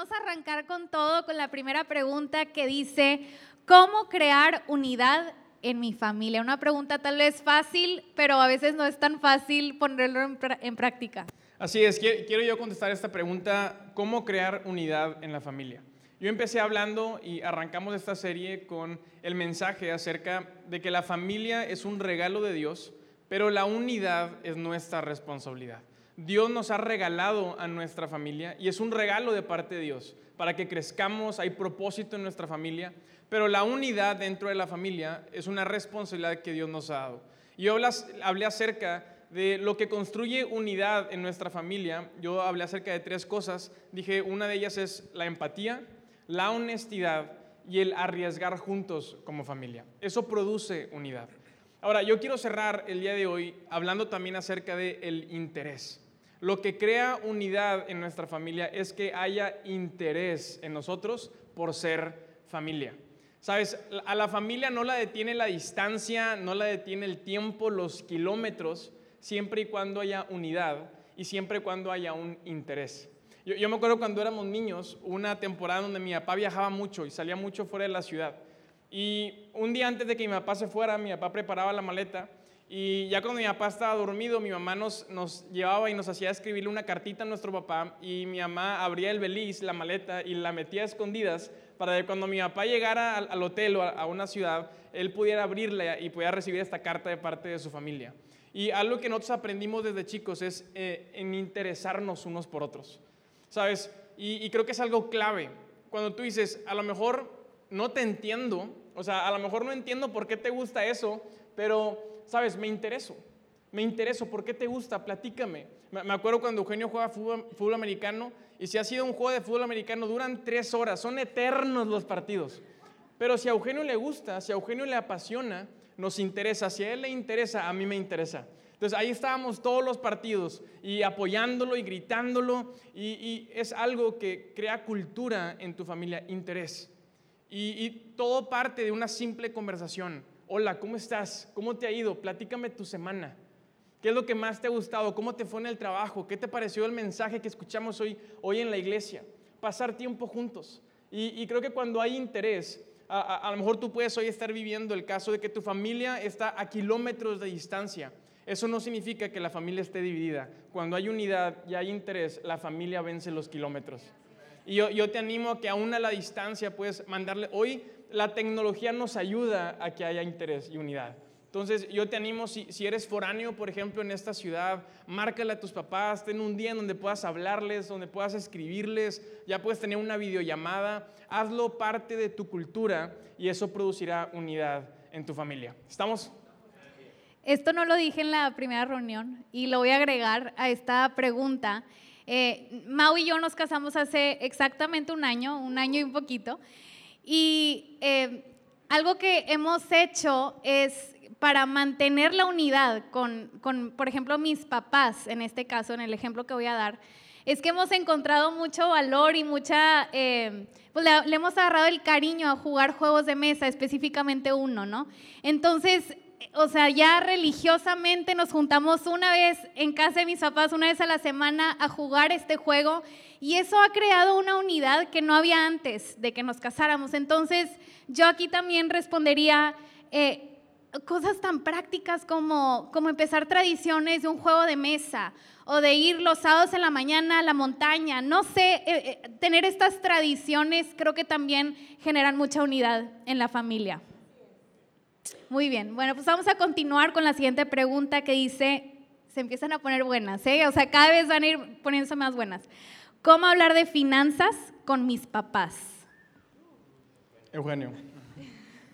vamos a arrancar con todo, con la primera pregunta que dice, ¿cómo crear unidad en mi familia? Una pregunta tal vez fácil, pero a veces no es tan fácil ponerlo en, en práctica. Así es, quiero yo contestar esta pregunta, ¿cómo crear unidad en la familia? Yo empecé hablando y arrancamos esta serie con el mensaje acerca de que la familia es un regalo de Dios, pero la unidad es nuestra responsabilidad. Dios nos ha regalado a nuestra familia y es un regalo de parte de Dios para que crezcamos, hay propósito en nuestra familia, pero la unidad dentro de la familia es una responsabilidad que Dios nos ha dado. Yo hablé acerca de lo que construye unidad en nuestra familia. Yo hablé acerca de tres cosas. Dije, una de ellas es la empatía, la honestidad y el arriesgar juntos como familia. Eso produce unidad. Ahora, yo quiero cerrar el día de hoy hablando también acerca del interés. Lo que crea unidad en nuestra familia es que haya interés en nosotros por ser familia. Sabes, a la familia no la detiene la distancia, no la detiene el tiempo, los kilómetros, siempre y cuando haya unidad y siempre y cuando haya un interés. Yo, me acuerdo cuando éramos niños, una temporada donde mi papá viajaba mucho y salía mucho fuera de la ciudad. Y un día antes de que mi papá se fuera, mi papá preparaba la maleta y ya cuando mi papá estaba dormido, mi mamá nos, nos llevaba y nos hacía escribirle una cartita a nuestro papá y mi mamá abría el beliz, la maleta y la metía a escondidas para que cuando mi papá llegara al, hotel o a, una ciudad, él pudiera abrirla y pudiera recibir esta carta de parte de su familia. Y algo que nosotros aprendimos desde chicos es eh, en interesarnos unos por otros. ¿sabes? Y, creo que es algo clave. Cuando tú dices, a lo mejor no te entiendo, o sea, a lo mejor no entiendo por qué te gusta eso, pero, ¿sabes? Me intereso. Me intereso, ¿por qué te gusta? Platícame. Me acuerdo cuando Eugenio juega fútbol, americano y si ha sido un juego de fútbol americano, duran tres horas, son eternos los partidos. Pero si a Eugenio le gusta, si a Eugenio le apasiona, nos interesa. Si a él le interesa, a mí me interesa. Entonces ahí estábamos todos los partidos y apoyándolo y gritándolo y, es algo que crea cultura en tu familia, interés. Y, todo parte de una simple conversación. Hola, ¿cómo estás? ¿Cómo te ha ido? Platícame tu semana. ¿Qué es lo que más te ha gustado? ¿Cómo te fue en el trabajo? ¿Qué te pareció el mensaje que escuchamos hoy, hoy en la iglesia? Pasar tiempo juntos. Y, creo que cuando hay interés, a, lo mejor tú puedes hoy estar viviendo el caso de que tu familia está a kilómetros de distancia eso no significa que la familia esté dividida. Cuando hay unidad y hay interés, la familia vence los kilómetros. Y yo, te animo a que aún a la distancia puedes mandarle, hoy la tecnología nos ayuda a que haya interés y unidad. Entonces yo te animo, si, si, eres foráneo, por ejemplo, en esta ciudad, márcale a tus papás, ten un día en donde puedas hablarles, donde puedas escribirles, ya puedes tener una videollamada, hazlo parte de tu cultura y eso producirá unidad en tu familia. ¿Estamos? Esto no lo dije en la primera reunión y lo voy a agregar a esta pregunta. Eh, Mau y yo nos casamos hace exactamente un año, un año y un poquito, y eh, algo que hemos hecho es para mantener la unidad con, por ejemplo, mis papás, en este caso, en el ejemplo que voy a dar, es que hemos encontrado mucho valor y mucha, eh, pues le, le, hemos agarrado el cariño a jugar juegos de mesa, específicamente uno, ¿no? Entonces, o sea, ya religiosamente nos juntamos una vez en casa de mis papás, una vez a la semana, a jugar este juego. Y eso ha creado una unidad que no había antes de que nos casáramos. Entonces, yo aquí también respondería eh, cosas tan prácticas como, como empezar tradiciones de un juego de mesa o de ir los sábados en la mañana a la montaña. No sé, eh, eh, tener estas tradiciones creo que también generan mucha unidad en la familia. Muy bien, bueno, pues vamos a continuar con la siguiente pregunta que dice, se empiezan a poner buenas, ¿eh? O sea, cada vez van a ir poniéndose más buenas. ¿Cómo hablar de finanzas con mis papás? Eugenio.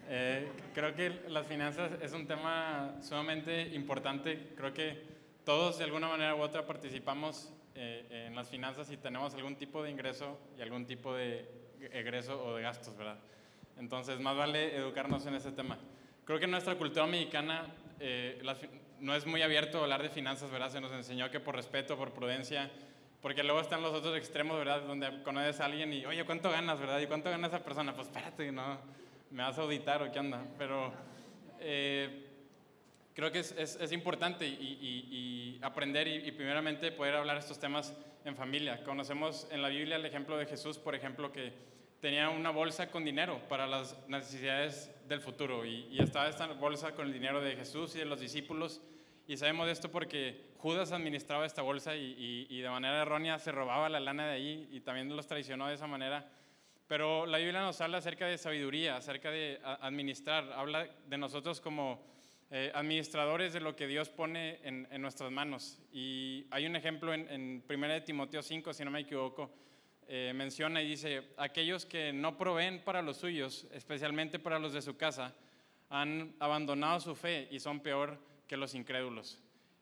Eh, creo que las finanzas es un tema sumamente importante. Creo que todos de alguna manera u otra participamos eh, en las finanzas y tenemos algún tipo de ingreso y algún tipo de egreso o de gastos, ¿verdad? Entonces, más vale educarnos en ese tema. Creo que nuestra cultura mexicana eh, no es muy abierto a hablar de finanzas, ¿verdad? Se nos enseñó que por respeto, por prudencia, porque luego están los otros extremos, ¿verdad? Donde conoces a alguien y, oye, ¿cuánto ganas, verdad? ¿Y cuánto gana esa persona? Pues espérate, ¿no? ¿Me vas a auditar o qué onda? Pero eh, creo que es, es, importante y, y, aprender y, primeramente poder hablar estos temas en familia. Conocemos en la Biblia el ejemplo de Jesús, por ejemplo, que tenía una bolsa con dinero para las necesidades del futuro y, y estaba esta bolsa con el dinero de Jesús y de los discípulos. Y sabemos de esto porque Judas administraba esta bolsa y, y, de manera errónea se robaba la lana de ahí y también los traicionó de esa manera. Pero la Biblia nos habla acerca de sabiduría, acerca de administrar, habla de nosotros como eh, administradores de lo que Dios pone en, en, nuestras manos. Y hay un ejemplo en, en 1 Timoteo 5, si no me equivoco, eh, menciona y dice, aquellos que no proveen para los suyos, especialmente para los de su casa, han abandonado su fe y son peor que los incrédulos.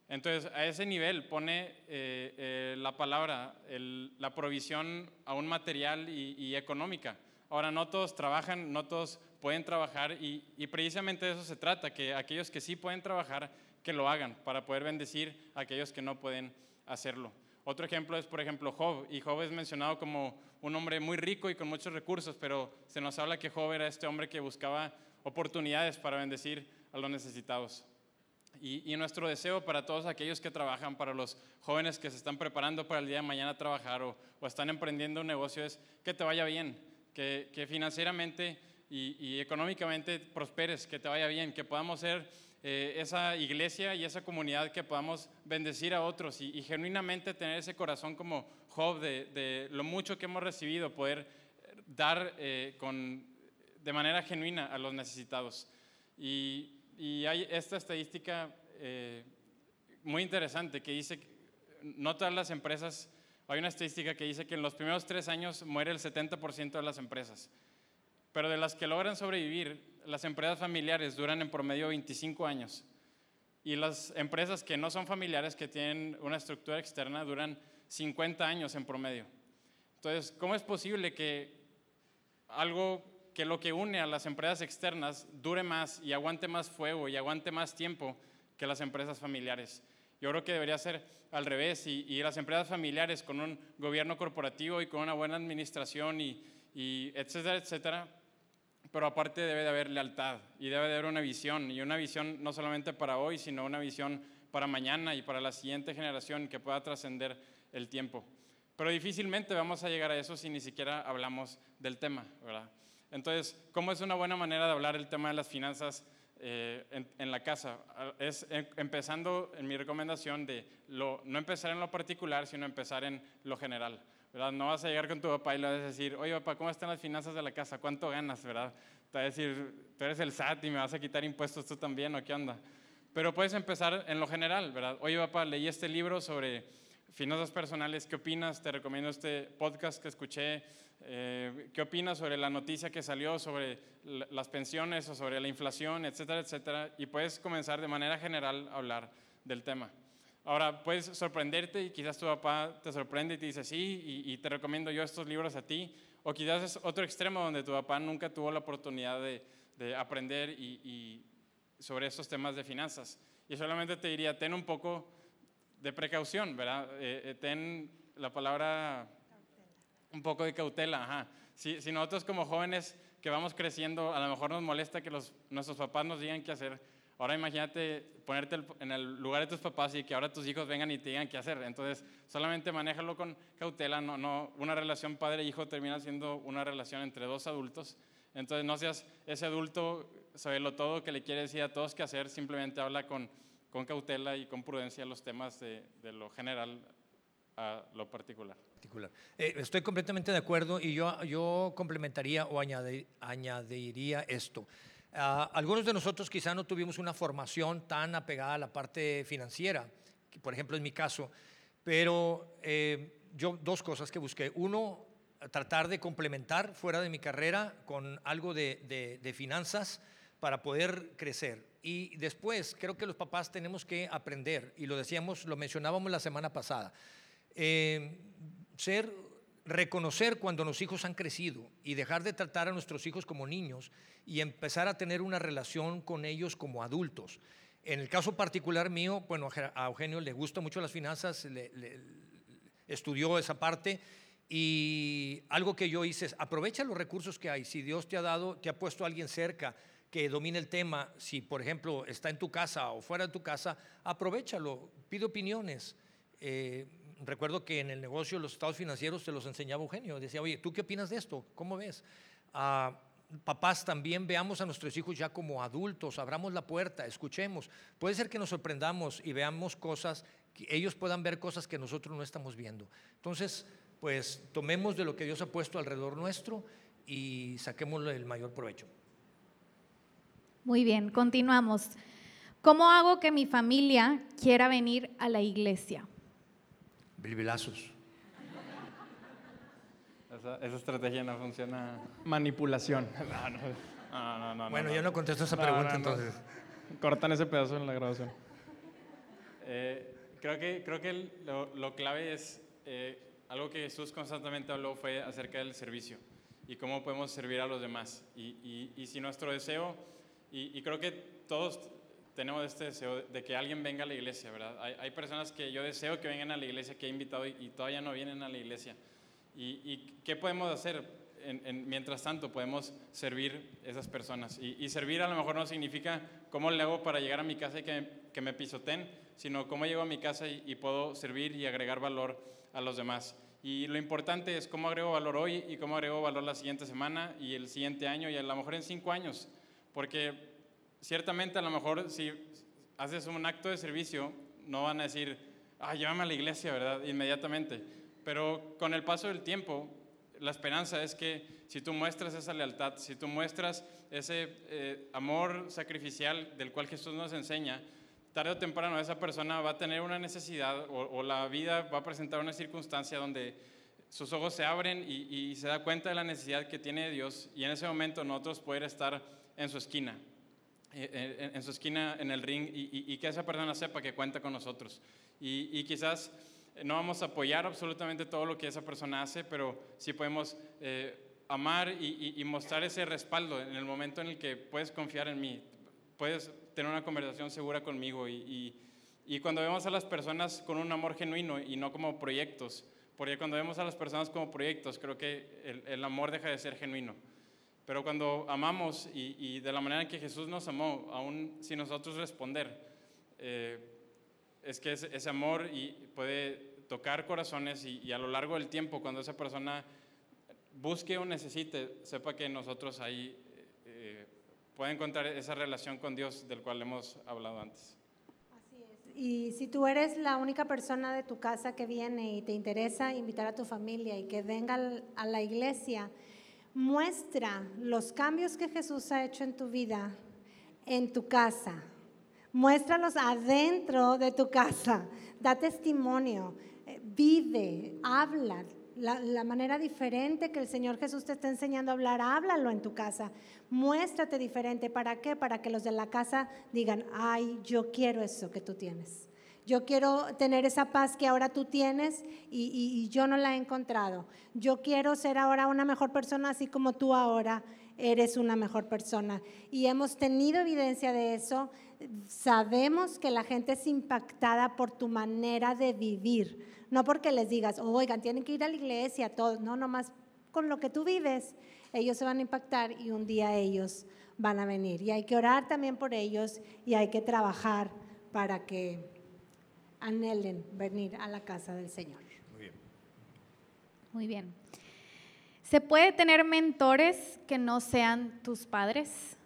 Entonces, a ese nivel pone eh, eh, la palabra, la provisión aún material y, económica. Ahora, no todos trabajan, no todos pueden trabajar y, y, precisamente de eso se trata, que aquellos que sí pueden trabajar, que lo hagan para poder bendecir a aquellos que no pueden hacerlo. Otro ejemplo es, por ejemplo, Job, y Job es mencionado como un hombre muy rico y con muchos recursos, pero se nos habla que Job era este hombre que buscaba oportunidades para bendecir a los necesitados. Y, nuestro deseo para todos aquellos que trabajan, para los jóvenes que se están preparando para el día de mañana a trabajar o, están emprendiendo un negocio, es que te vaya bien, que, financieramente y, económicamente prosperes, que te vaya bien, que podamos ser eh, esa iglesia y esa comunidad que podamos bendecir a otros y, genuinamente tener ese corazón como Job de, lo mucho que hemos recibido, poder dar eh, con, de manera genuina a los necesitados. Y y hay esta estadística eh, muy interesante que dice, no todas las empresas, hay una estadística que dice que en los primeros tres años muere el 70% de las empresas, pero de las que logran sobrevivir, las empresas familiares duran en promedio 25 años y las empresas que no son familiares, que tienen una estructura externa, duran 50 años en promedio. Entonces, ¿cómo es posible que algo que lo que une a las empresas externas dure más y aguante más fuego y aguante más tiempo que las empresas familiares. Yo creo que debería ser al revés y, las empresas familiares con un gobierno corporativo y con una buena administración y, y etcétera, etcétera. Pero aparte debe de haber lealtad y debe de haber una visión y una visión no solamente para hoy, sino una visión para mañana y para la siguiente generación que pueda trascender el tiempo. Pero difícilmente vamos a llegar a eso si ni siquiera hablamos del tema, ¿verdad? Entonces, ¿cómo es una buena manera de hablar el tema de las finanzas eh, en, la casa? Es em, empezando en mi recomendación de lo, no empezar en lo particular, sino empezar en lo general. ¿verdad? No vas a llegar con tu papá y le vas a decir, oye papá, ¿cómo están las finanzas de la casa? ¿Cuánto ganas? ¿verdad? Te va a decir, tú eres el SAT y me vas a quitar impuestos tú también, ¿o qué onda? Pero puedes empezar en lo general, ¿verdad? Oye papá, leí este libro sobre finanzas personales, ¿qué opinas? Te recomiendo este podcast que escuché eh, ¿Qué opinas sobre la noticia que salió sobre las pensiones o sobre la inflación, etcétera, etcétera? Y puedes comenzar de manera general a hablar del tema. Ahora, puedes sorprenderte y quizás tu papá te sorprende y te dice, sí, y, te recomiendo yo estos libros a ti. O quizás es otro extremo donde tu papá nunca tuvo la oportunidad de, aprender y, sobre estos temas de finanzas. Y solamente te diría, ten un poco de precaución, ¿verdad? Eh, eh, ten la palabra un poco de cautela, ajá. Si, si, nosotros como jóvenes que vamos creciendo, a lo mejor nos molesta que los, nuestros papás nos digan qué hacer. Ahora imagínate ponerte en el lugar de tus papás y que ahora tus hijos vengan y te digan qué hacer. Entonces, solamente manéjalo con cautela. No, no, una relación padre-hijo termina siendo una relación entre dos adultos. Entonces, no seas ese adulto, lo todo, que le quiere decir a todos qué hacer. Simplemente habla con, con cautela y con prudencia los temas de, de lo general a lo particular. Eh, estoy completamente de acuerdo y yo, yo complementaría o añadiría esto. Ah, algunos de nosotros quizá no tuvimos una formación tan apegada a la parte financiera, por ejemplo en mi caso, pero eh, yo dos cosas que busqué. Uno, tratar de complementar fuera de mi carrera con algo de, de finanzas para poder crecer. Y después, creo que los papás tenemos que aprender, y lo decíamos, lo mencionábamos la semana pasada, eh, ser, reconocer cuando los hijos han crecido y dejar de tratar a nuestros hijos como niños y empezar a tener una relación con ellos como adultos. En el caso particular mío, bueno, a Eugenio le gusta mucho las finanzas, estudió esa parte y algo que yo hice es aprovecha los recursos que hay. Si Dios te ha dado, te ha puesto a alguien cerca que domine el tema, si por ejemplo está en tu casa o fuera de tu casa, aprovechalo, pide opiniones. Eh, recuerdo que en el negocio los estados financieros te los enseñaba Eugenio. Decía, oye, ¿tú qué opinas de esto? ¿Cómo ves? Ah, papás también veamos a nuestros hijos ya como adultos, abramos la puerta, escuchemos. Puede ser que nos sorprendamos y veamos cosas, que ellos puedan ver cosas que nosotros no estamos viendo. Entonces, pues tomemos de lo que Dios ha puesto alrededor nuestro y saquémosle el mayor provecho. Muy bien, continuamos. ¿Cómo hago que mi familia quiera venir a la iglesia? Bilbilazos. Esa, esa estrategia no funciona. Manipulación. No, no, no, no, no, Bueno, no. yo no contesto esa pregunta no, no. entonces. Cortan ese pedazo en la grabación. Eh, creo que, creo que lo, lo clave es eh, algo que Jesús constantemente habló fue acerca del servicio y cómo podemos servir a los demás. Y, y- y si nuestro deseo, y, y creo que todos tenemos este deseo de que alguien venga a la iglesia, ¿verdad? Hay, hay personas que yo deseo que vengan a la iglesia, que he invitado y, y todavía no vienen a la iglesia. ¿Y, y qué podemos hacer? En- en- mientras tanto, podemos servir esas personas. Y, y servir a lo mejor no significa cómo le hago para llegar a mi casa y que, que me pisoten, sino cómo llego a mi casa y, y puedo servir y agregar valor a los demás. Y lo importante es cómo agrego valor hoy y cómo agrego valor la siguiente semana y el siguiente año y a lo mejor en cinco años. Porque ciertamente a lo mejor si haces un acto de servicio, no van a decir, ah, llévame a la iglesia, ¿verdad? Inmediatamente. Pero con el paso del tiempo, la esperanza es que si tú muestras esa lealtad, si tú muestras ese eh, amor sacrificial del cual Jesús nos enseña, tarde o temprano esa persona va a tener una necesidad o, la vida va a presentar una circunstancia donde sus ojos se abren y, se da cuenta de la necesidad que tiene de Dios y en ese momento nosotros poder estar en su esquina, en, en su esquina en el ring y, que esa persona sepa que cuenta con nosotros. Y, quizás eh, no vamos a apoyar absolutamente todo lo que esa persona hace, pero sí podemos eh, amar y, mostrar ese respaldo en el momento en el que puedes confiar en mí, puedes tener una conversación segura conmigo y, cuando vemos a las personas con un amor genuino y no como proyectos, porque cuando vemos a las personas como proyectos, creo que el amor deja de ser genuino. Pero cuando amamos y, y de la manera en que Jesús nos amó, aún sin nosotros responder, eh, es que ese, ese amor y puede tocar corazones y, y a lo largo del tiempo, cuando esa persona busque o necesite, sepa que nosotros ahí eh, puede encontrar esa relación con Dios del cual hemos hablado antes. Y si tú eres la única persona de tu casa que viene y te interesa invitar a tu familia y que venga a la iglesia, muestra los cambios que Jesús ha hecho en tu vida en tu casa. Muéstralos adentro de tu casa. Da testimonio. eh, Vive, habla. La, la manera diferente que el Señor Jesús te está enseñando a hablar, háblalo en tu casa. Muéstrate diferente. ¿Para qué? Para que los de la casa digan, ay, yo quiero eso que tú tienes. Yo quiero tener esa paz que ahora tú tienes y, y- y yo no la he encontrado. Yo quiero ser ahora una mejor persona así como tú ahora eres una mejor persona. Y hemos tenido evidencia de eso. Sabemos que la gente es impactada por tu manera de vivir. No porque les digas, oigan, tienen que ir a la iglesia, todos. No, nomás con lo que tú vives, ellos se van a impactar y un día ellos van a venir. Y hay que orar también por ellos y hay que trabajar para que anhelen venir a la casa del Señor. Muy bien. Muy bien. ¿Se puede tener mentores que no sean tus padres?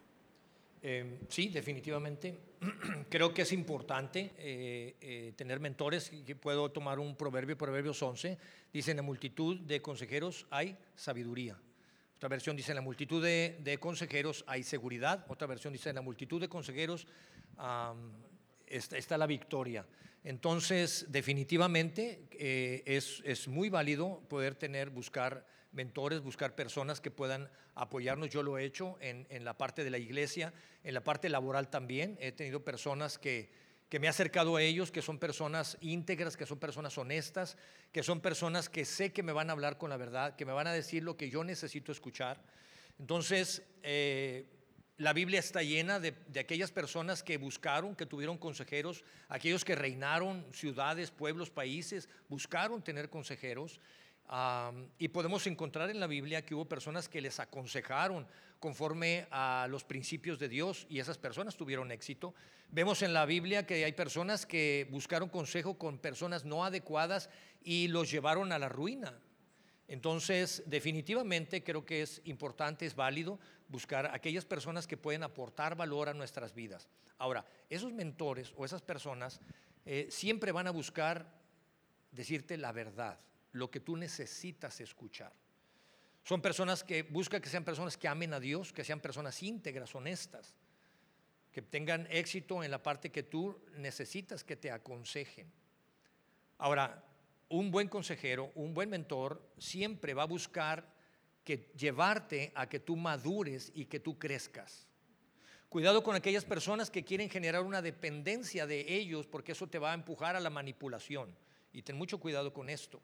Eh, sí, definitivamente. Creo que es importante eh, eh, tener mentores. Puedo tomar un proverbio, Proverbios 11. Dice, en la multitud de consejeros hay sabiduría. Otra versión dice, en la multitud de, de consejeros hay seguridad. Otra versión dice, en la multitud de consejeros está la victoria. Entonces, definitivamente eh, es, es muy válido poder tener, buscar mentores, buscar personas que puedan apoyarnos. Yo lo he hecho en, en la parte de la iglesia, en la parte laboral también. He tenido personas que, que me he acercado a ellos, que son personas íntegras, que son personas honestas, que son personas que sé que me van a hablar con la verdad, que me van a decir lo que yo necesito escuchar. Entonces, eh, la Biblia está llena de, de aquellas personas que buscaron, que tuvieron consejeros, aquellos que reinaron ciudades, pueblos, países, buscaron tener consejeros. Y podemos encontrar en la Biblia que hubo personas que les aconsejaron conforme a los principios de Dios y esas personas tuvieron éxito. Vemos en la Biblia que hay personas que buscaron consejo con personas no adecuadas y los llevaron a la ruina. Entonces, definitivamente creo que es importante, es válido buscar aquellas personas que pueden aportar valor a nuestras vidas. Ahora, esos mentores o esas personas eh, siempre van a buscar decirte la verdad, lo que tú necesitas escuchar. Son personas que buscan que sean personas que amen a Dios, que sean personas íntegras, honestas, que tengan éxito en la parte que tú necesitas que te aconsejen. Ahora, un buen consejero, un buen mentor, siempre va a buscar que llevarte a que tú madures y que tú crezcas. Cuidado con aquellas personas que quieren generar una dependencia de ellos porque eso te va a empujar a la manipulación. Y ten mucho cuidado con esto.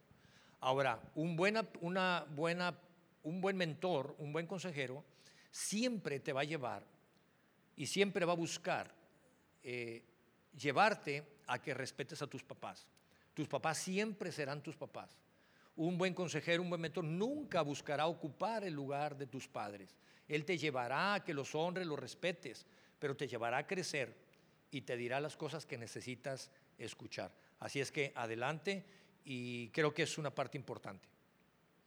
Ahora, un, buena, una buena, un buen mentor, un buen consejero, siempre te va a llevar y siempre va a buscar eh, llevarte a que respetes a tus papás. Tus papás siempre serán tus papás. Un buen consejero, un buen mentor nunca buscará ocupar el lugar de tus padres. Él te llevará a que los honres, los respetes, pero te llevará a crecer y te dirá las cosas que necesitas escuchar. Así es que adelante y creo que es una parte importante.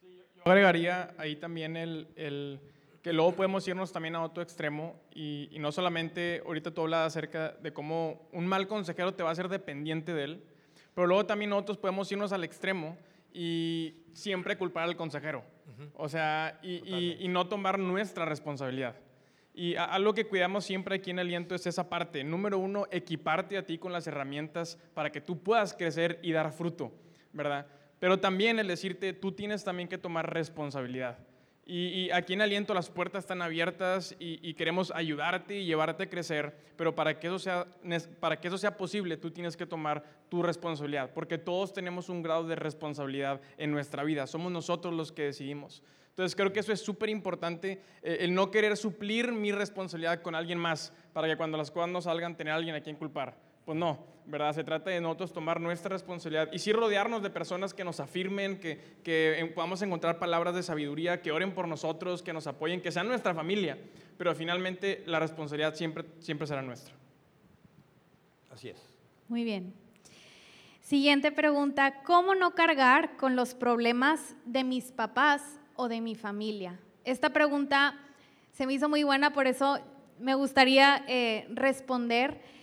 Yo agregaría ahí también el, el que luego podemos irnos también a otro extremo y, y no solamente, ahorita tú hablas acerca de cómo un mal consejero te va a hacer dependiente de él, pero luego también nosotros podemos irnos al extremo y siempre culpar al consejero. O sea, y, y- y no tomar nuestra responsabilidad. Y a- algo que cuidamos siempre aquí en Aliento es esa parte. Número uno, equiparte a ti con las herramientas para que tú puedas crecer y dar fruto, ¿verdad? Pero también el decirte, tú tienes también que tomar responsabilidad. Y, y aquí en Aliento las puertas están abiertas y, queremos ayudarte y llevarte a crecer, pero para que, eso sea, para que eso sea posible, tú tienes que tomar tu responsabilidad, porque todos tenemos un grado de responsabilidad en nuestra vida, somos nosotros los que decidimos. Entonces creo que eso es súper importante, eh, el no querer suplir mi responsabilidad con alguien más, para que cuando las cosas no salgan, tener a alguien a quien culpar. Pues no, ¿verdad? Se trata de nosotros tomar nuestra responsabilidad y sí rodearnos de personas que nos afirmen, que, que podamos encontrar palabras de sabiduría, que oren por nosotros, que nos apoyen, que sean nuestra familia, pero finalmente la responsabilidad siempre, siempre será nuestra. Así es. Muy bien. Siguiente pregunta, ¿cómo no cargar con los problemas de mis papás o de mi familia? Esta pregunta se me hizo muy buena, por eso me gustaría eh, responder.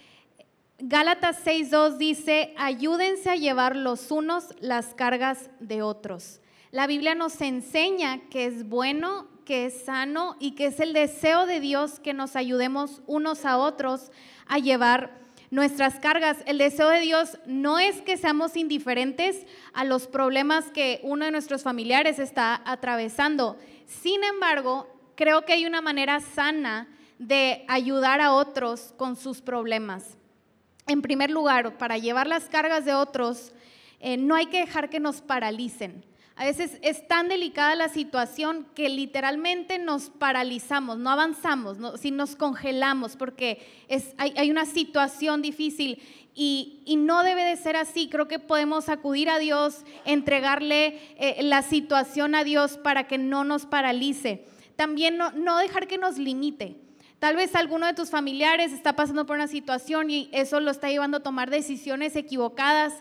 Gálatas 6.2 dice, ayúdense a llevar los unos las cargas de otros. La Biblia nos enseña que es bueno, que es sano y que es el deseo de Dios que nos ayudemos unos a otros a llevar nuestras cargas. El deseo de Dios no es que seamos indiferentes a los problemas que uno de nuestros familiares está atravesando. Sin embargo, creo que hay una manera sana de ayudar a otros con sus problemas. En primer lugar, para llevar las cargas de otros, eh, no hay que dejar que nos paralicen. A veces es tan delicada la situación que literalmente nos paralizamos, no avanzamos, no, si nos congelamos porque hay, una situación difícil y, no debe de ser así. Creo que podemos acudir a Dios, entregarle eh, la situación a Dios para que no nos paralice. También no dejar que nos limite. Tal vez alguno de tus familiares está pasando por una situación y eso lo está llevando a tomar decisiones equivocadas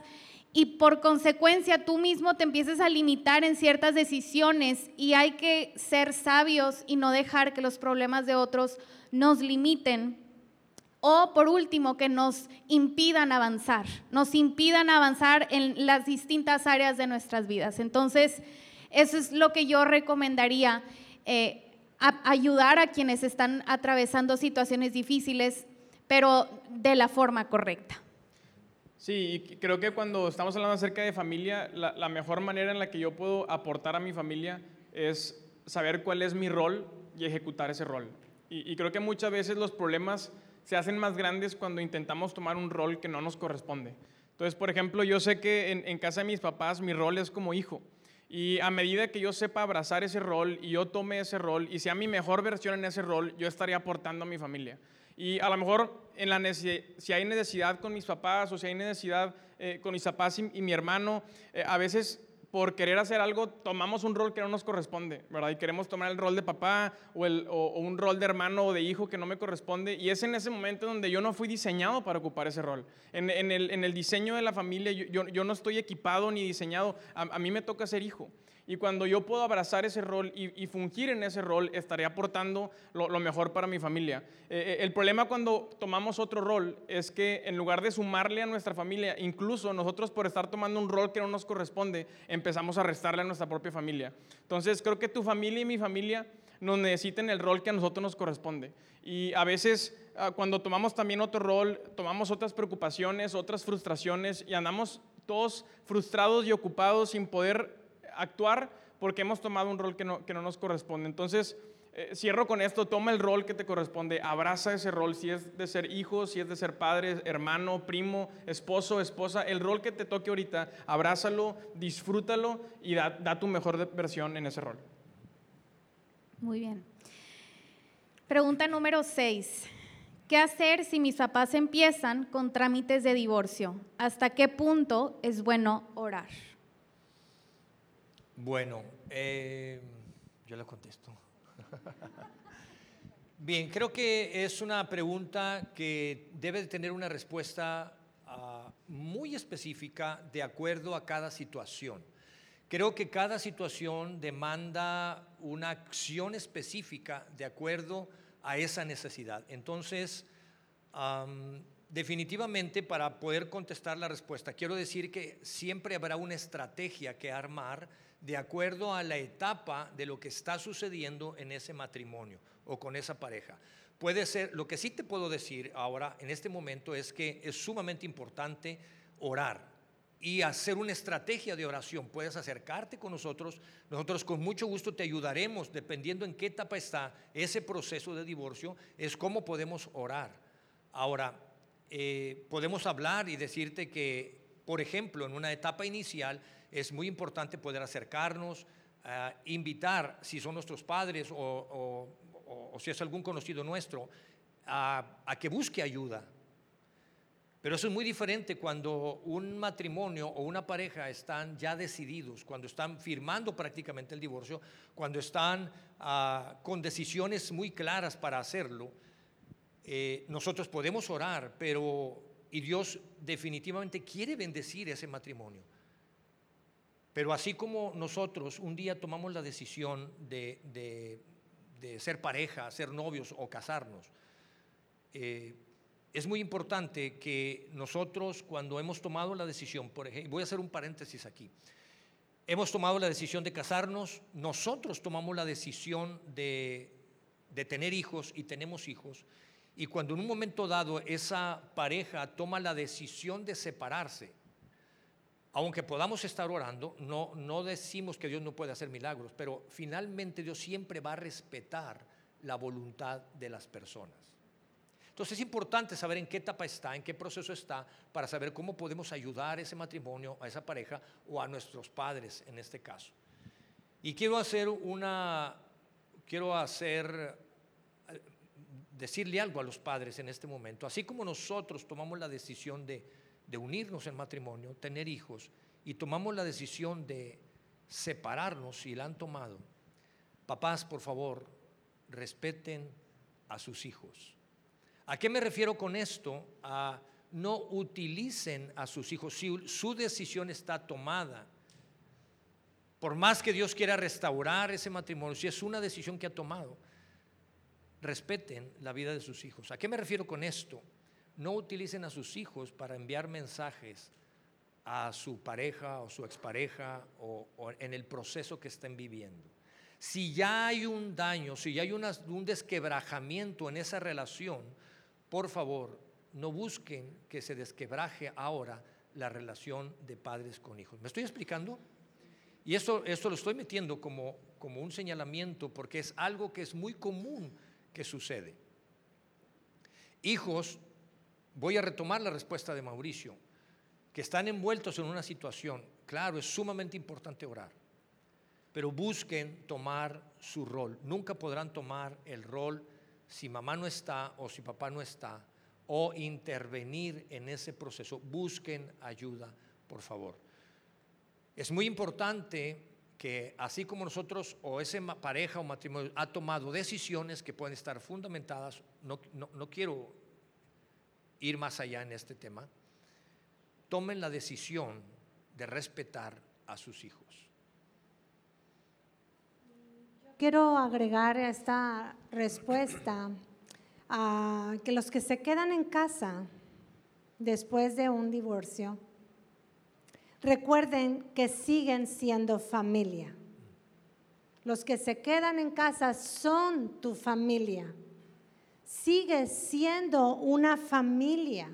y por consecuencia tú mismo te empieces a limitar en ciertas decisiones y hay que ser sabios y no dejar que los problemas de otros nos limiten. O por último, que nos impidan avanzar, nos impidan avanzar en las distintas áreas de nuestras vidas. Entonces, eso es lo que yo recomendaría. eh, ayudar a quienes están atravesando situaciones difíciles, pero de la forma correcta. Sí, creo que cuando estamos hablando acerca de familia, la, mejor manera en la que yo puedo aportar a mi familia es saber cuál es mi rol y ejecutar ese rol. Y, y creo que muchas veces los problemas se hacen más grandes cuando intentamos tomar un rol que no nos corresponde. Entonces, por ejemplo, yo sé que en, en casa de mis papás mi rol es como hijo. Y a medida que yo sepa abrazar ese rol y yo tome ese rol y sea mi mejor versión en ese rol, yo estaré aportando a mi familia. Y a lo mejor en la si hay necesidad con mis papás o si hay necesidad eh, con mis papás y, y mi hermano, eh, a veces por querer hacer algo, tomamos un rol que no nos corresponde, ¿verdad? Y queremos tomar el rol de papá o, el, o, un rol de hermano o de hijo que no me corresponde. Y es en ese momento donde yo no fui diseñado para ocupar ese rol. En, el, en el, diseño de la familia, yo, yo, no estoy equipado ni diseñado. a mí me toca ser hijo. Y cuando yo puedo abrazar ese rol y, fungir en ese rol, estaré aportando lo, mejor para mi familia. Eh, eh, el problema cuando tomamos otro rol es que en lugar de sumarle a nuestra familia, incluso nosotros por estar tomando un rol que no nos corresponde, empezamos a restarle a nuestra propia familia. Entonces creo que tu familia y mi familia nos necesiten el rol que a nosotros nos corresponde. Y a veces ah, cuando tomamos también otro rol, tomamos otras preocupaciones, otras frustraciones y andamos todos frustrados y ocupados sin poder actuar porque hemos tomado un rol que no, que no nos corresponde. Entonces, eh, cierro con esto, toma el rol que te corresponde, abraza ese rol, si es de ser hijo, si es de ser padre, hermano, primo, esposo, esposa, el rol que te toque ahorita, abrázalo, disfrútalo y da, da tu mejor versión en ese rol. Muy bien. Pregunta número 6. ¿Qué hacer si mis papás empiezan con trámites de divorcio? ¿Hasta qué punto es bueno orar? Bueno, eh, yo le contesto. Bien, creo que es una pregunta que debe tener una respuesta ah, muy específica de acuerdo a cada situación. Creo que cada situación demanda una acción específica de acuerdo a esa necesidad. Entonces, definitivamente para poder contestar la respuesta, quiero decir que siempre habrá una estrategia que armar de acuerdo a la etapa de lo que está sucediendo en ese matrimonio o con esa pareja. Puede ser, lo que sí te puedo decir ahora en este momento es que es sumamente importante orar y hacer una estrategia de oración. Puedes acercarte con nosotros, nosotros con mucho gusto te ayudaremos, dependiendo en qué etapa está ese proceso de divorcio, es cómo podemos orar. Ahora, eh, podemos hablar y decirte que, por ejemplo, en una etapa inicial, es muy importante poder acercarnos, invitar, si son nuestros padres o, si es algún conocido nuestro, a, que busque ayuda. Pero eso es muy diferente cuando un matrimonio o una pareja están ya decididos, cuando están firmando prácticamente el divorcio, cuando están ah, con decisiones muy claras para hacerlo. Eh, nosotros podemos orar, pero y Dios definitivamente quiere bendecir ese matrimonio. Pero así como nosotros un día tomamos la decisión de, ser pareja, ser novios o casarnos, eh, es muy importante que nosotros cuando hemos tomado la decisión, por ejemplo, voy a hacer un paréntesis aquí, hemos tomado la decisión de casarnos, nosotros tomamos la decisión de, de tener hijos y tenemos hijos, y cuando en un momento dado esa pareja toma la decisión de separarse, aunque podamos estar orando, no, no decimos que Dios no puede hacer milagros, pero finalmente Dios siempre va a respetar la voluntad de las personas. Entonces es importante saber en qué etapa está, en qué proceso está, para saber cómo podemos ayudar a ese matrimonio, a esa pareja o a nuestros padres en este caso. Y quiero hacer una, quiero hacer, decirle algo a los padres en este momento. Así como nosotros tomamos la decisión de de unirnos en matrimonio, tener hijos, y tomamos la decisión de separarnos si la han tomado, papás, por favor, respeten a sus hijos. ¿A qué me refiero con esto? A no utilicen a sus hijos. Si su decisión está tomada, por más que Dios quiera restaurar ese matrimonio, si es una decisión que ha tomado, respeten la vida de sus hijos. ¿A qué me refiero con esto? No utilicen a sus hijos para enviar mensajes a su pareja o su expareja o, en el proceso que estén viviendo. Si ya hay un daño, si ya hay un desquebrajamiento en esa relación, por favor, no busquen que se desquebraje ahora la relación de padres con hijos. ¿Me estoy explicando? Y esto, esto lo estoy metiendo como, como un señalamiento porque es algo que es muy común que sucede. Hijos Voy a retomar la respuesta de Mauricio, que están envueltos en una situación, claro, es sumamente importante orar, pero busquen tomar su rol. Nunca podrán tomar el rol si mamá no está o si papá no está, o intervenir en ese proceso. Busquen ayuda, por favor. Es muy importante que así como nosotros o esa pareja o matrimonio ha tomado decisiones que pueden estar fundamentadas, no, no quiero ir más allá en este tema, tomen la decisión de respetar a sus hijos. Quiero agregar a esta respuesta a que los que se quedan en casa después de un divorcio, recuerden que siguen siendo familia. Los que se quedan en casa son tu familia. Sigues siendo una familia.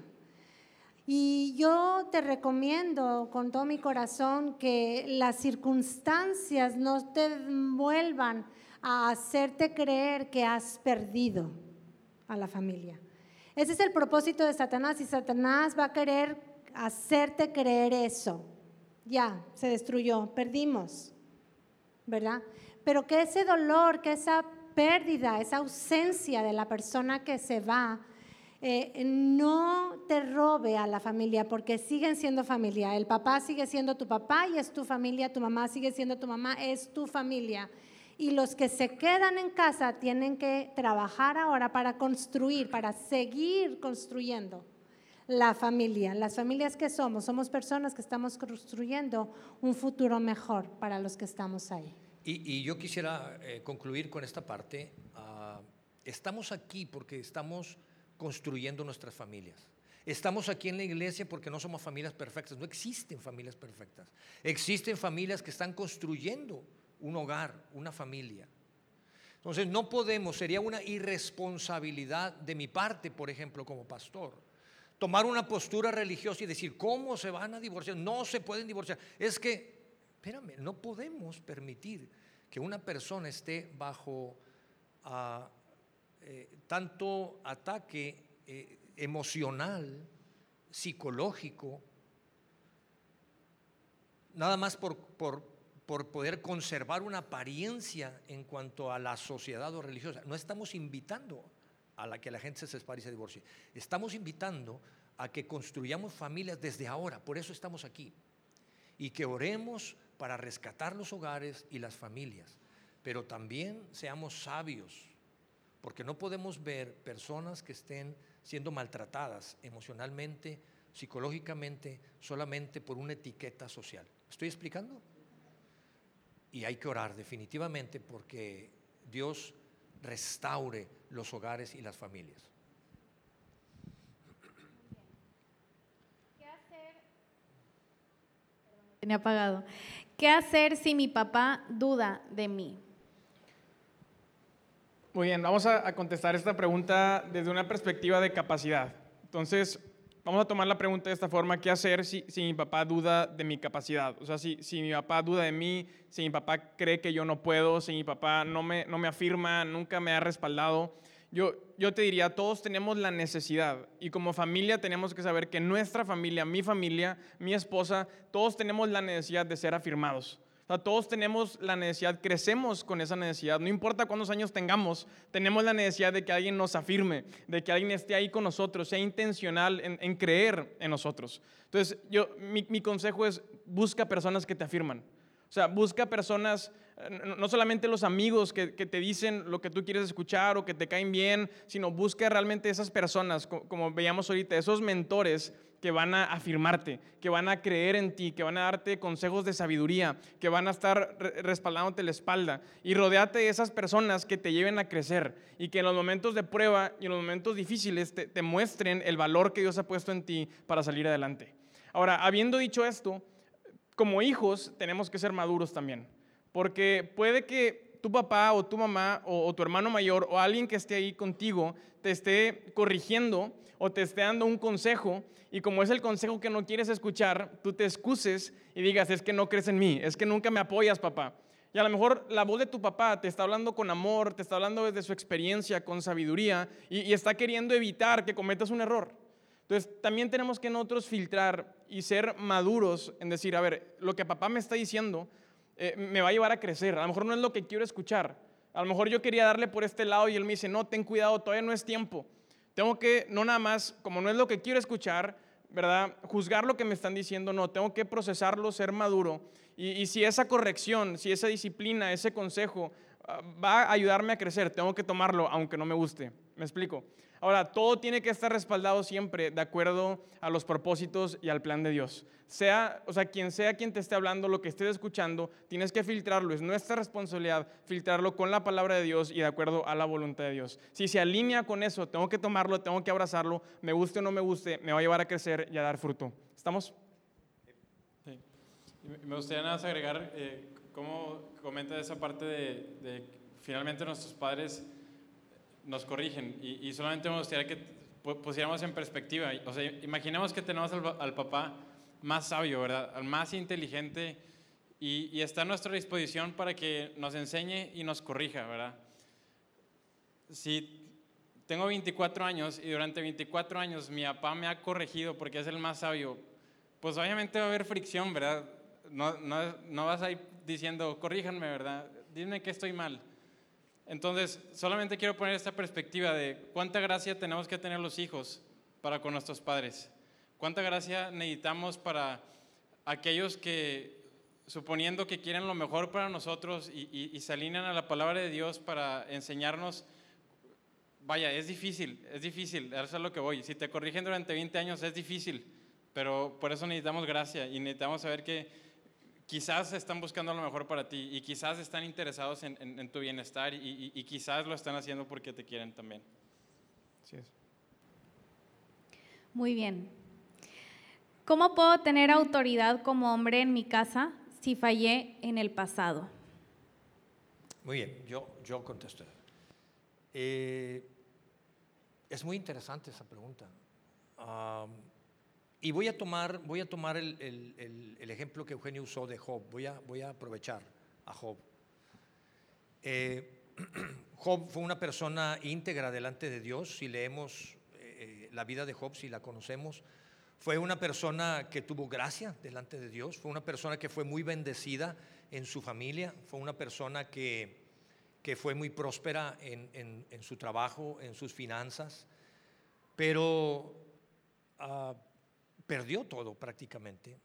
Y yo te recomiendo con todo mi corazón que las circunstancias no te vuelvan a hacerte creer que has perdido a la familia. Ese es el propósito de Satanás y Satanás va a querer hacerte creer eso. Ya, se destruyó, perdimos, ¿verdad? Pero que ese dolor, que esa pérdida, esa ausencia de la persona que se va, eh, no te robe a la familia, porque siguen siendo familia. El papá sigue siendo tu papá y es tu familia, tu mamá sigue siendo tu mamá, es tu familia. Y los que se quedan en casa tienen que trabajar ahora para construir, para seguir construyendo la familia. Las familias que somos, somos personas que estamos construyendo un futuro mejor para los que estamos ahí. Y, yo quisiera eh, concluir con esta parte. Ah, estamos aquí porque estamos construyendo nuestras familias. Estamos aquí en la iglesia porque no somos familias perfectas, no existen familias perfectas. Existen familias que están construyendo un hogar, una familia. Entonces no podemos, sería una irresponsabilidad de mi parte, por ejemplo, como pastor, tomar una postura religiosa y decir, ¿cómo se van a divorciar? No se pueden divorciar. Es que, espérame, no podemos permitir que una persona esté bajo ah, eh, tanto ataque eh, emocional, psicológico, nada más por, por, poder conservar una apariencia en cuanto a la sociedad o religiosa. No estamos invitando a la que la gente se separe y se divorcie. Estamos invitando a que construyamos familias desde ahora. Por eso estamos aquí. Y que oremos para rescatar los hogares y las familias. Pero también seamos sabios porque no podemos ver personas que estén siendo maltratadas emocionalmente, psicológicamente, solamente por una etiqueta social. ¿Estoy explicando? Y hay que orar definitivamente porque Dios restaure los hogares y las familias. ¿Qué hacer? Tenía apagado. ¿Qué hacer si mi papá duda de mí? Muy bien, vamos a, contestar esta pregunta desde una perspectiva de capacidad. Entonces, vamos a tomar la pregunta de esta forma, ¿qué hacer si, mi papá duda de mi capacidad? O sea, si, si, mi papá duda de mí, si mi papá cree que yo no puedo, si mi papá no me, no me afirma, nunca me ha respaldado, yo, yo te diría, todos tenemos la necesidad y como familia tenemos que saber que nuestra familia, mi familia, mi esposa, todos tenemos la necesidad de ser afirmados todos tenemos la necesidad, crecemos con esa necesidad. No importa cuántos años tengamos, tenemos la necesidad de que alguien nos afirme, de que alguien esté ahí con nosotros, sea intencional en, creer en nosotros. Entonces, yo, mi, mi consejo es, busca personas que te afirman. O sea, busca personas no solamente los amigos que, te dicen lo que tú quieres escuchar o que te caen bien, sino busca realmente esas personas, como, veíamos ahorita, esos mentores que van a afirmarte, que van a creer en ti, que van a darte consejos de sabiduría, que van a estar respaldándote la espalda. Y rodeate de esas personas que te lleven a crecer y que en los momentos de prueba y en los momentos difíciles te, te muestren el valor que Dios ha puesto en ti para salir adelante. Ahora, habiendo dicho esto, como hijos tenemos que ser maduros también. Porque puede que tu papá o tu mamá o, tu hermano mayor o alguien que esté ahí contigo te esté corrigiendo o te esté dando un consejo y como es el consejo que no quieres escuchar, tú te excuses y digas, es que no crees en mí, es que nunca me apoyas, papá. Y a lo mejor la voz de tu papá te está hablando con amor, te está hablando desde su experiencia, con sabiduría y, y está queriendo evitar que cometas un error. Entonces, también tenemos que nosotros filtrar y ser maduros en decir, a ver, lo que papá me está diciendo, eh, me va a llevar a crecer. A lo mejor no es lo que quiero escuchar. A lo mejor yo quería darle por este lado y él me dice, no, ten cuidado, todavía no es tiempo. Tengo que, no nada más, como no es lo que quiero escuchar, ¿verdad? Juzgar lo que me están diciendo, no, tengo que procesarlo, ser maduro. Y, si esa corrección, si esa disciplina, ese consejo ah, va a ayudarme a crecer, tengo que tomarlo aunque no me guste. ¿Me explico? Ahora, todo tiene que estar respaldado siempre de acuerdo a los propósitos y al plan de Dios. Sea, o sea, quien sea quien te esté hablando, lo que estés escuchando, tienes que filtrarlo. Es nuestra responsabilidad filtrarlo con la palabra de Dios y de acuerdo a la voluntad de Dios. Si se alinea con eso, tengo que tomarlo, tengo que abrazarlo, me guste o no me guste, me va a llevar a crecer y a dar fruto. ¿Estamos? Me gustaría nada más agregar eh, cómo comenta esa parte de finalmente nuestros padres nos corrigen y, solamente me gustaría que pusiéramos en perspectiva. O sea, imaginemos que tenemos al, papá más sabio, ¿verdad? Al más inteligente y, está a nuestra disposición para que nos enseñe y nos corrija, ¿verdad? Si tengo 24 años y durante 24 años mi papá me ha corregido porque es el más sabio, pues obviamente va a haber fricción, ¿verdad? No, no, no vas a ir diciendo, corríjanme, ¿verdad? Dime que estoy mal. Entonces, solamente quiero poner esta perspectiva de cuánta gracia tenemos que tener los hijos para con nuestros padres. Cuánta gracia necesitamos para aquellos que, suponiendo que quieren lo mejor para nosotros y, se alinean a la palabra de Dios para enseñarnos, vaya, es difícil, es difícil, eso es lo que voy. Si te corrigen durante 20 años es difícil, pero por eso necesitamos gracia y necesitamos saber que quizás están buscando lo mejor para ti y quizás están interesados en, tu bienestar y, quizás lo están haciendo porque te quieren también. Muy bien. ¿Cómo puedo tener autoridad como hombre en mi casa si fallé en el pasado? Muy bien, yo, yo contesto. Eh, es muy interesante esa pregunta. Y voy a tomar, voy a tomar el, ejemplo que Eugenio usó de Job, voy a, voy a aprovechar a Job. Eh, Job fue una persona íntegra delante de Dios, si leemos eh, la vida de Job, si la conocemos, fue una persona que tuvo gracia delante de Dios, fue una persona que fue muy bendecida en su familia, fue una persona que, que fue muy próspera en, su trabajo, en sus finanzas, pero... Ah, perdió todo prácticamente.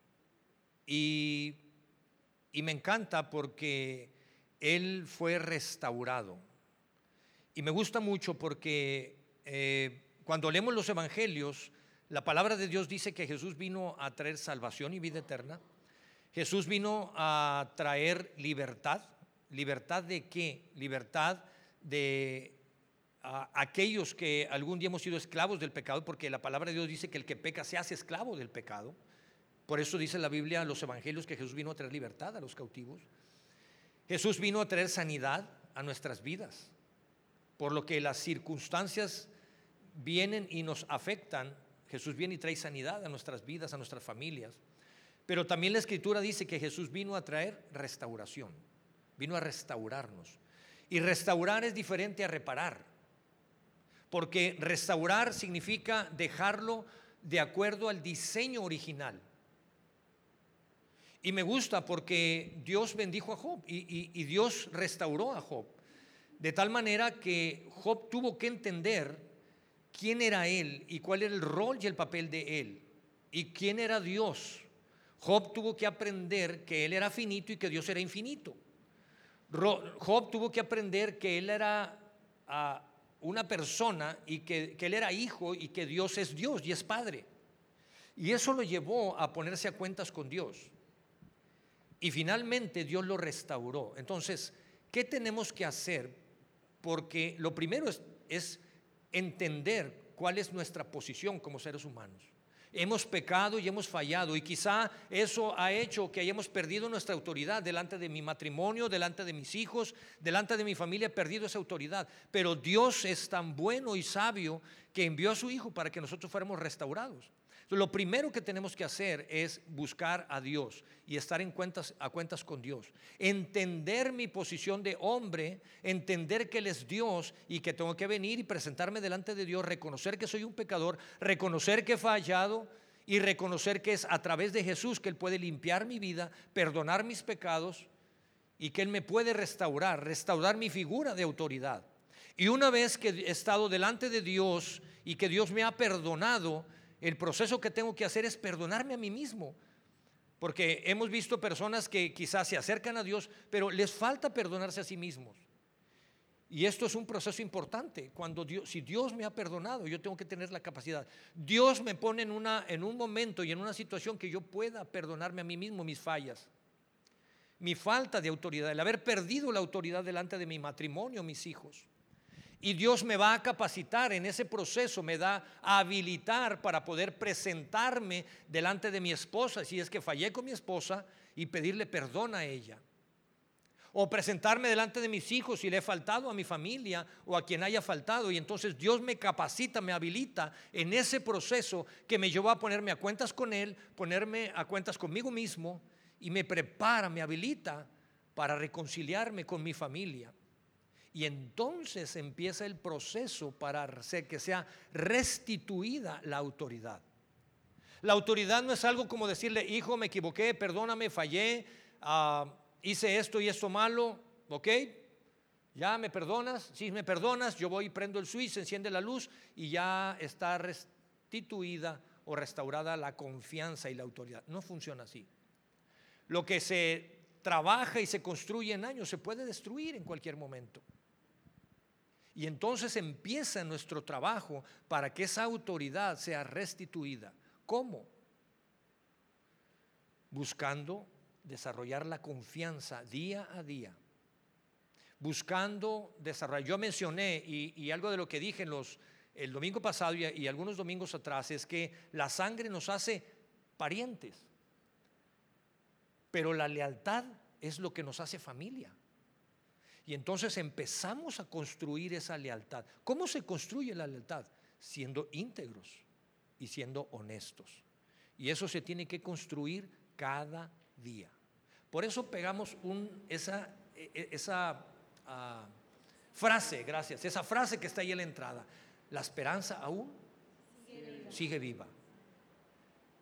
Y, me encanta porque él fue restaurado. Y me gusta mucho porque eh, cuando leemos los evangelios, la palabra de Dios dice que Jesús vino a traer salvación y vida eterna. Jesús vino a traer libertad. ¿Libertad de qué? Libertad de aquellos que algún día hemos sido esclavos del pecado, porque la palabra de Dios dice que el que peca se hace esclavo del pecado. Por eso dice la Biblia los evangelios que Jesús vino a traer libertad a los cautivos. Jesús vino a traer sanidad a nuestras vidas. Por lo que las circunstancias vienen y nos afectan, Jesús viene y trae sanidad a nuestras vidas, a nuestras familias. Pero también la escritura dice que Jesús vino a traer restauración, vino a restaurarnos. Y restaurar es diferente a reparar porque restaurar significa dejarlo de acuerdo al diseño original. Y me gusta porque Dios bendijo a Job y, Dios restauró a Job. De tal manera que Job tuvo que entender quién era él y cuál era el rol y el papel de él y quién era Dios. Job tuvo que aprender que él era finito y que Dios era infinito. Job tuvo que aprender que él era ah, una persona y que, él era hijo y que Dios es Dios y es Padre. Y eso lo llevó a ponerse a cuentas con Dios. Y finalmente Dios lo restauró. Entonces, ¿qué tenemos que hacer? Porque lo primero es, entender cuál es nuestra posición como seres humanos hemos pecado y hemos fallado y quizá eso ha hecho que hayamos perdido nuestra autoridad delante de mi matrimonio, delante de mis hijos, delante de mi familia, he perdido esa autoridad. Pero Dios es tan bueno y sabio que envió a su Hijo para que nosotros fuéramos restaurados lo primero que tenemos que hacer es buscar a Dios y estar en cuentas, a cuentas con Dios. Entender mi posición de hombre, entender que Él es Dios y que tengo que venir y presentarme delante de Dios, reconocer que soy un pecador, reconocer que he fallado y reconocer que es a través de Jesús que Él puede limpiar mi vida, perdonar mis pecados y que Él me puede restaurar, restaurar mi figura de autoridad. Y una vez que he estado delante de Dios y que Dios me ha perdonado, el proceso que tengo que hacer es perdonarme a mí mismo. Porque hemos visto personas que quizás se acercan a Dios, pero les falta perdonarse a sí mismos. Y esto es un proceso importante. Cuando Dios, si Dios me ha perdonado, yo tengo que tener la capacidad. Dios me pone en, una, en un momento y en una situación que yo pueda perdonarme a mí mismo mis fallas, mi falta de autoridad, el haber perdido la autoridad delante de mi matrimonio, mis hijos. Y Dios me va a capacitar en ese proceso, me da a habilitar para poder presentarme delante de mi esposa, si es que fallé con mi esposa, y pedirle perdón a ella o presentarme delante de mis hijos si le he faltado a mi familia o a quien haya faltado. Y entonces Dios me capacita, me habilita en ese proceso que me lleva a ponerme a cuentas con Él, ponerme a cuentas conmigo mismo y me prepara, me habilita para reconciliarme con mi familia. Y entonces empieza el proceso para hacer que sea restituida la autoridad. La autoridad no es algo como decirle, hijo, me equivoqué, perdóname, fallé. Uh, hice esto y esto malo, ¿ok? Ya me perdonas, si me perdonas, yo voy prendo el switch, enciende la luz y ya está restituida o restaurada la confianza y la autoridad. No funciona así. Lo que se trabaja y se construye en años se puede destruir en cualquier momento. Y entonces empieza nuestro trabajo para que esa autoridad sea restituida. ¿Cómo? Buscando desarrollar la confianza día a día, buscando desarrollar. Yo mencioné, y, algo de lo que dije los, el domingo pasado y algunos domingos atrás, es que la sangre nos hace parientes, pero la lealtad es lo que nos hace familia. Y entonces empezamos a construir esa lealtad. ¿Cómo se construye la lealtad? Siendo íntegros y siendo honestos. Y eso se tiene que construir cada día. Por eso pegamos esa, e, e, ah, frase, gracias, esa frase que está ahí en la entrada. La esperanza aún sigue viva.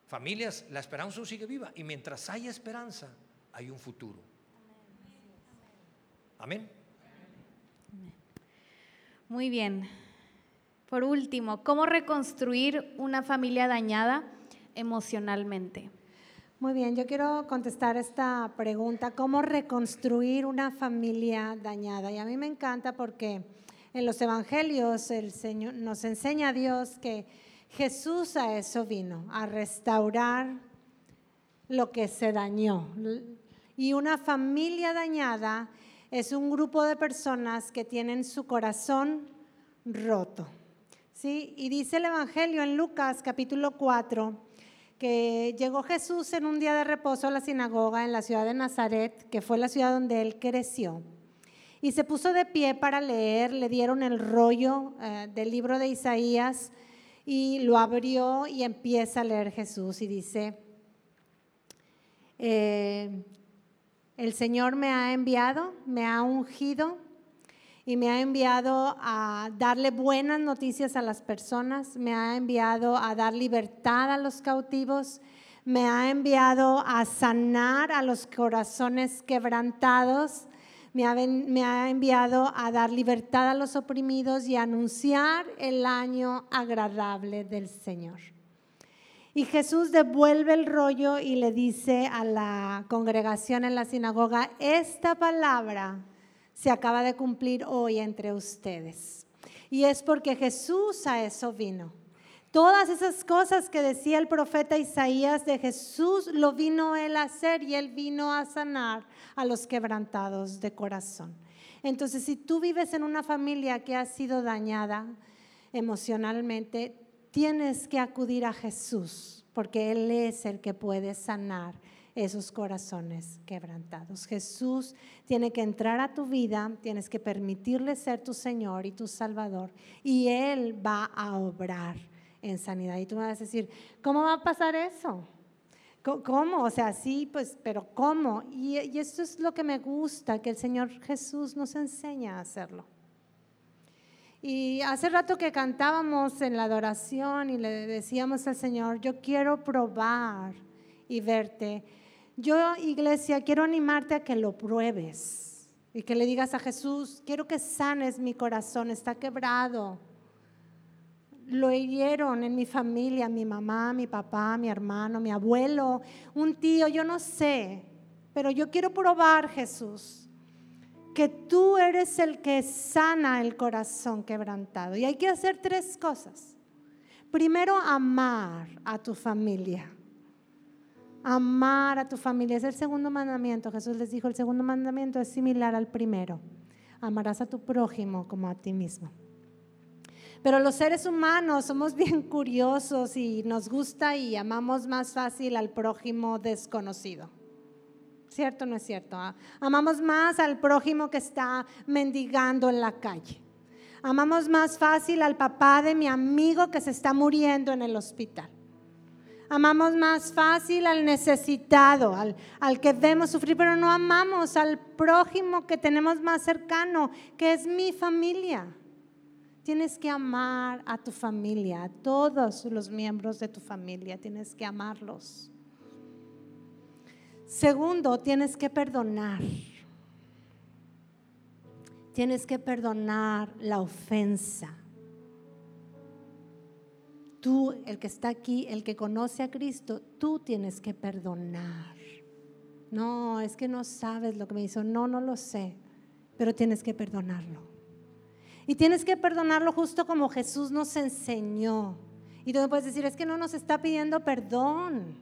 Familias, la esperanza aún sigue viva. Y mientras haya esperanza, hay un futuro. Amén. Muy bien. Por último, ¿cómo reconstruir una familia dañada emocionalmente? Muy bien, yo quiero contestar esta pregunta, ¿cómo reconstruir una familia dañada? Y a mí me encanta porque en los evangelios el Señor nos enseña a Dios que Jesús a eso vino, a restaurar lo que se dañó. Y una familia dañada es un grupo de personas que tienen su corazón roto. ¿Sí? Y dice el Evangelio en Lucas capítulo 4, que llegó Jesús en un día de reposo a la sinagoga en la ciudad de Nazaret, que fue la ciudad donde él creció. Y se puso de pie para leer, le dieron el rollo eh, del libro de Isaías y lo abrió y empieza a leer Jesús y dice, eh, el Señor me ha enviado, me ha ungido y me ha enviado a darle buenas noticias a las personas, me ha enviado a dar libertad a los cautivos, me ha enviado a sanar a los corazones quebrantados, me ha, enviado a dar libertad a los oprimidos y a anunciar el año agradable del Señor. Y Jesús devuelve el rollo y le dice a la congregación en la sinagoga, esta palabra se acaba de cumplir hoy entre ustedes. Y es porque Jesús a eso vino. Todas esas cosas que decía el profeta Isaías de Jesús lo vino él a hacer y él vino a sanar a los quebrantados de corazón. Entonces, si tú vives en una familia que ha sido dañada emocionalmente, tienes que acudir a Jesús, porque Él es el que puede sanar esos corazones quebrantados. Jesús tiene que entrar a tu vida, tienes que permitirle ser tu Señor y tu Salvador, y Él va a obrar en sanidad. Y tú me vas a decir, ¿cómo va a pasar eso? ¿Cómo? O sea, sí, pues, pero ¿cómo? Y, esto es lo que me gusta, que el Señor Jesús nos enseña a hacerlo. Y hace rato que cantábamos en la adoración y le decíamos al Señor, yo quiero probar y verte yo, iglesia, quiero animarte a que lo pruebes y que le digas a Jesús, quiero que sanes mi corazón, está quebrado. lo hirieron en mi familia, mi mamá, mi papá, mi hermano, mi abuelo, un tío, yo no sé, pero yo quiero probar, Jesús, que tú eres el que sana el corazón quebrantado. Y hay que hacer tres cosas. Primero, amar a tu familia. Amar a tu familia es el segundo mandamiento. Jesús les dijo, el segundo mandamiento es similar al primero. Amarás a tu prójimo como a ti mismo. Pero los seres humanos somos bien curiosos y nos gusta y amamos más fácil al prójimo desconocido. ¿Cierto o no es cierto? Ah, amamos más al prójimo que está mendigando en la calle. Amamos más fácil al papá de mi amigo que se está muriendo en el hospital. Amamos más fácil al necesitado, al, al, que vemos sufrir, pero no amamos al prójimo que tenemos más cercano, que es mi familia. Tienes que amar a tu familia, a todos los miembros de tu familia, tienes que amarlos. Segundo, tienes que perdonar. Tienes que perdonar la ofensa. Tú, el que está aquí, el que conoce a Cristo, tú tienes que perdonar. No, es que no sabes lo que me hizo. No, no lo sé, pero tienes que perdonarlo. Y tienes que perdonarlo justo como Jesús nos enseñó. Y tú puedes decir, es que no nos está pidiendo perdón.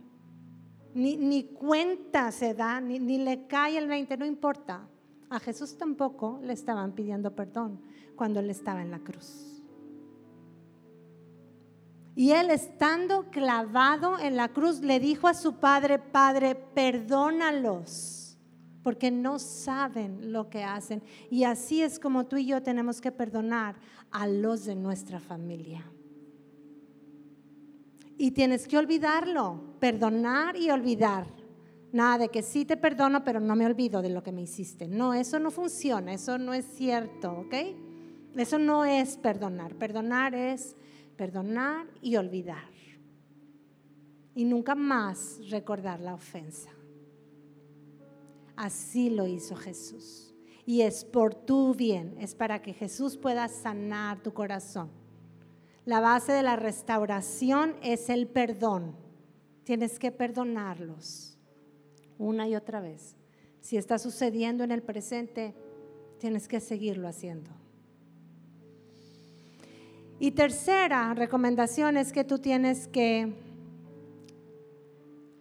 Ni, cuenta se da, ni, ni le cae el 20, no importa. A Jesús tampoco le estaban pidiendo perdón cuando él estaba en la cruz. Y él estando clavado en la cruz le dijo a su padre, Padre, perdónalos porque no saben lo que hacen. Y así es como tú y yo tenemos que perdonar a los de nuestra familia. Y tienes que olvidarlo, perdonar y olvidar. Nada de que sí te perdono, pero no me olvido de lo que me hiciste. No, eso no funciona, eso no es cierto, ¿ok? Eso no es perdonar. Perdonar es perdonar y olvidar. Y nunca más recordar la ofensa. Así lo hizo Jesús. Y es por tu bien, es para que Jesús pueda sanar tu corazón. La base de la restauración es el perdón. Tienes que perdonarlos una y otra vez. Si está sucediendo en el presente, tienes que seguirlo haciendo. Y tercera recomendación es que tú tienes que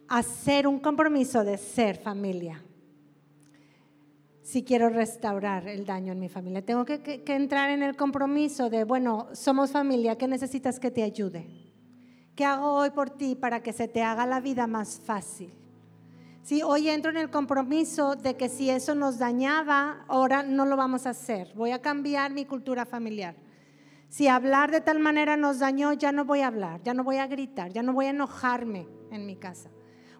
hacer un compromiso de ser familia si quiero restaurar el daño en mi familia. Tengo que, entrar en el compromiso de, bueno, somos familia, ¿qué necesitas que te ayude? ¿Qué hago hoy por ti para que se te haga la vida más fácil? Si hoy entro en el compromiso de que si eso nos dañaba, ahora no lo vamos a hacer. Voy a cambiar mi cultura familiar. Si hablar de tal manera nos dañó, ya no voy a hablar, ya no voy a gritar, ya no voy a enojarme en mi casa.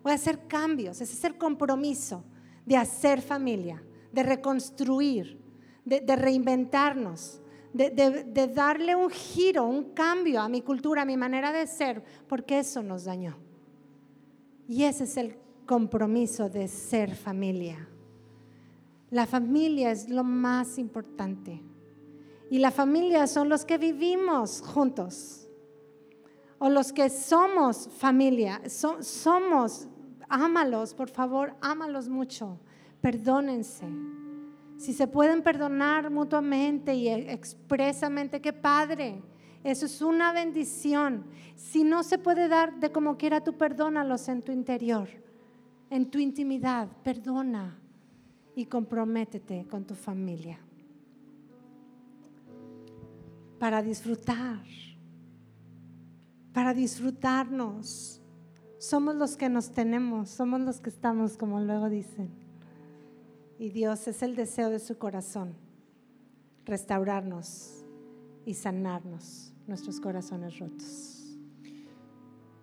Voy a hacer cambios. Ese es el compromiso de hacer familia de reconstruir, de, reinventarnos, de, darle un giro, un cambio a mi cultura, a mi manera de ser, porque eso nos dañó. Y ese es el compromiso de ser familia. La familia es lo más importante. Y la familia son los que vivimos juntos. O los que somos familia. somos, ámalos, por favor, ámalos mucho perdónense. Si se pueden perdonar mutuamente y expresamente, qué padre. Eso es una bendición. Si no se puede dar de como quiera, tú perdónalos en tu interior, en tu intimidad. Perdona y comprométete con tu familia para disfrutar, para disfrutarnos. Somos los que nos tenemos, somos los que estamos, como luego dicen. Y Dios es el deseo de su corazón, restaurarnos y sanarnos nuestros corazones rotos.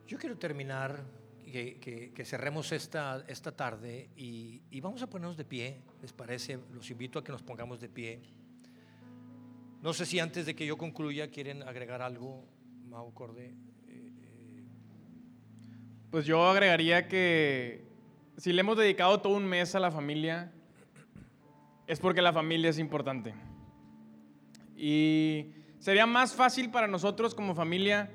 Yo quiero terminar, que, cerremos esta, esta tarde y, vamos a ponernos de pie, ¿les parece? Los invito a que nos pongamos de pie. No sé si antes de que yo concluya quieren agregar algo, Mau Corde. Pues yo agregaría que si le hemos dedicado todo un mes a la familia, es porque la familia es importante. Y Sería más fácil para nosotros como familia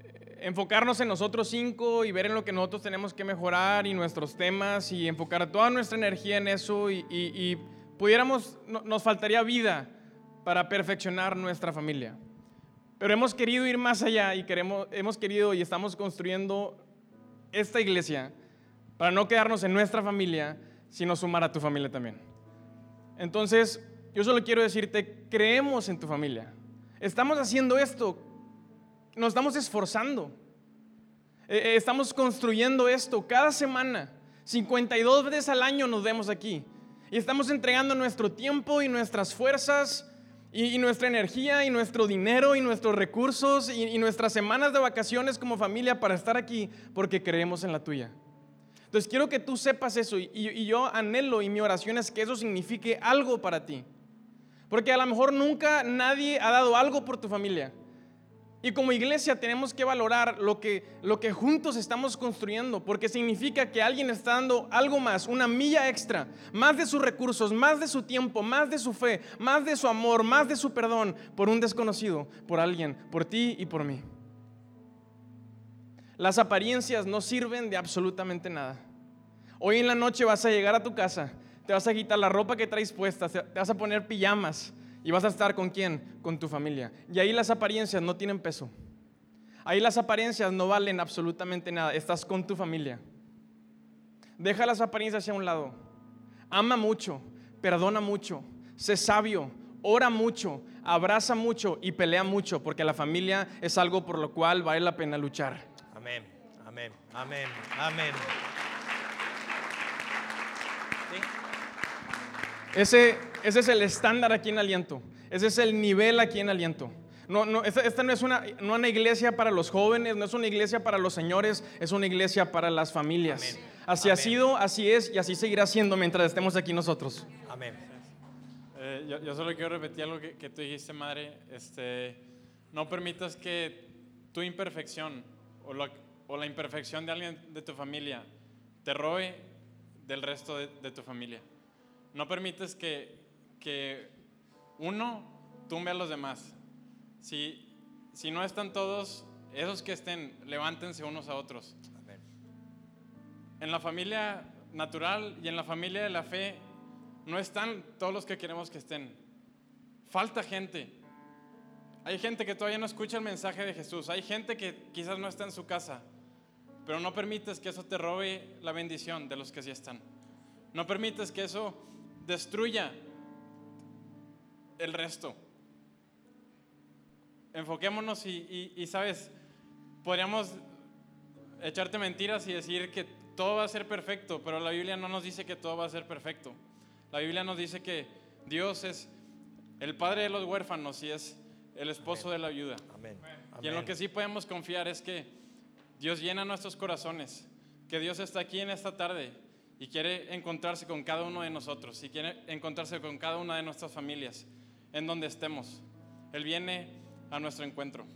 eh, enfocarnos en nosotros cinco y ver en lo que nosotros tenemos que mejorar y nuestros temas y enfocar toda nuestra energía en eso y, pudiéramos, nos faltaría vida para perfeccionar nuestra familia. Pero hemos querido ir más allá y queremos, hemos querido y estamos construyendo esta iglesia para no quedarnos en nuestra familia, sino sumar a tu familia también. Entonces, yo solo quiero decirte, creemos en tu familia. Estamos haciendo esto, nos estamos esforzando. Eh, eh, estamos construyendo esto cada semana. 52 veces al año nos vemos aquí. Y estamos entregando nuestro tiempo y nuestras fuerzas y, nuestra energía y nuestro dinero y nuestros recursos y, nuestras semanas de vacaciones como familia para estar aquí porque creemos en la tuya. Entonces quiero que tú sepas eso y, yo anhelo y mi oración es que eso signifique algo para ti. Porque a lo mejor nunca nadie ha dado algo por tu familia. Y como iglesia tenemos que valorar lo que, lo que juntos estamos construyendo, porque significa que alguien está dando algo más, una milla extra, más de sus recursos, más de su tiempo, más de su fe, más de su amor, más de su perdón por un desconocido, por alguien, por ti y por mí. Las apariencias no sirven de absolutamente nada. Hoy en la noche vas a llegar a tu casa, te vas a quitar la ropa que traes puesta, te vas a poner pijamas ¿Y vas a estar con quién? Con tu familia. Y ahí las apariencias no tienen peso. Ahí las apariencias no valen absolutamente nada. Estás con tu familia. Deja las apariencias hacia un lado. Ama mucho, perdona mucho, sé sabio, ora mucho, abraza mucho y pelea mucho, porque la familia es algo por lo cual vale la pena luchar. Amén, amén, amén, amén. Ese, ese es el estándar aquí en Aliento. Ese es el nivel aquí en Aliento. No, no, esta, no es una, no una iglesia para los jóvenes, no es una iglesia para los señores, es una iglesia para las familias. Así ha sido, así es y así seguirá siendo mientras estemos aquí nosotros. Amén. Eh, yo, solo quiero repetir algo que, que tú dijiste, madre. Este, no permitas que tu imperfección o la, o la, imperfección de alguien de tu familia te robe del resto de, de tu familia. No permites que, que uno tumbe a los demás. Si, si no están todos, esos que estén, levántense unos a otros. En la familia natural y en la familia de la fe no están todos los que queremos que estén. Falta gente. Hay gente que todavía no escucha el mensaje de Jesús. Hay gente que quizás no está en su casa. Pero no permites que eso te robe la bendición de los que sí están. No permites que eso destruya el resto. Enfoquémonos y, sabes, podríamos echarte mentiras y decir que todo va a ser perfecto, pero la Biblia no nos dice que todo va a ser perfecto. La Biblia nos dice que Dios es el padre de los huérfanos y es el esposo de la viuda. Y en lo que sí podemos confiar es que Dios llena nuestros corazones, que Dios está aquí en esta tarde y quiere encontrarse con cada uno de nosotros y quiere encontrarse con cada una de nuestras familias en donde estemos. Él viene a nuestro encuentro.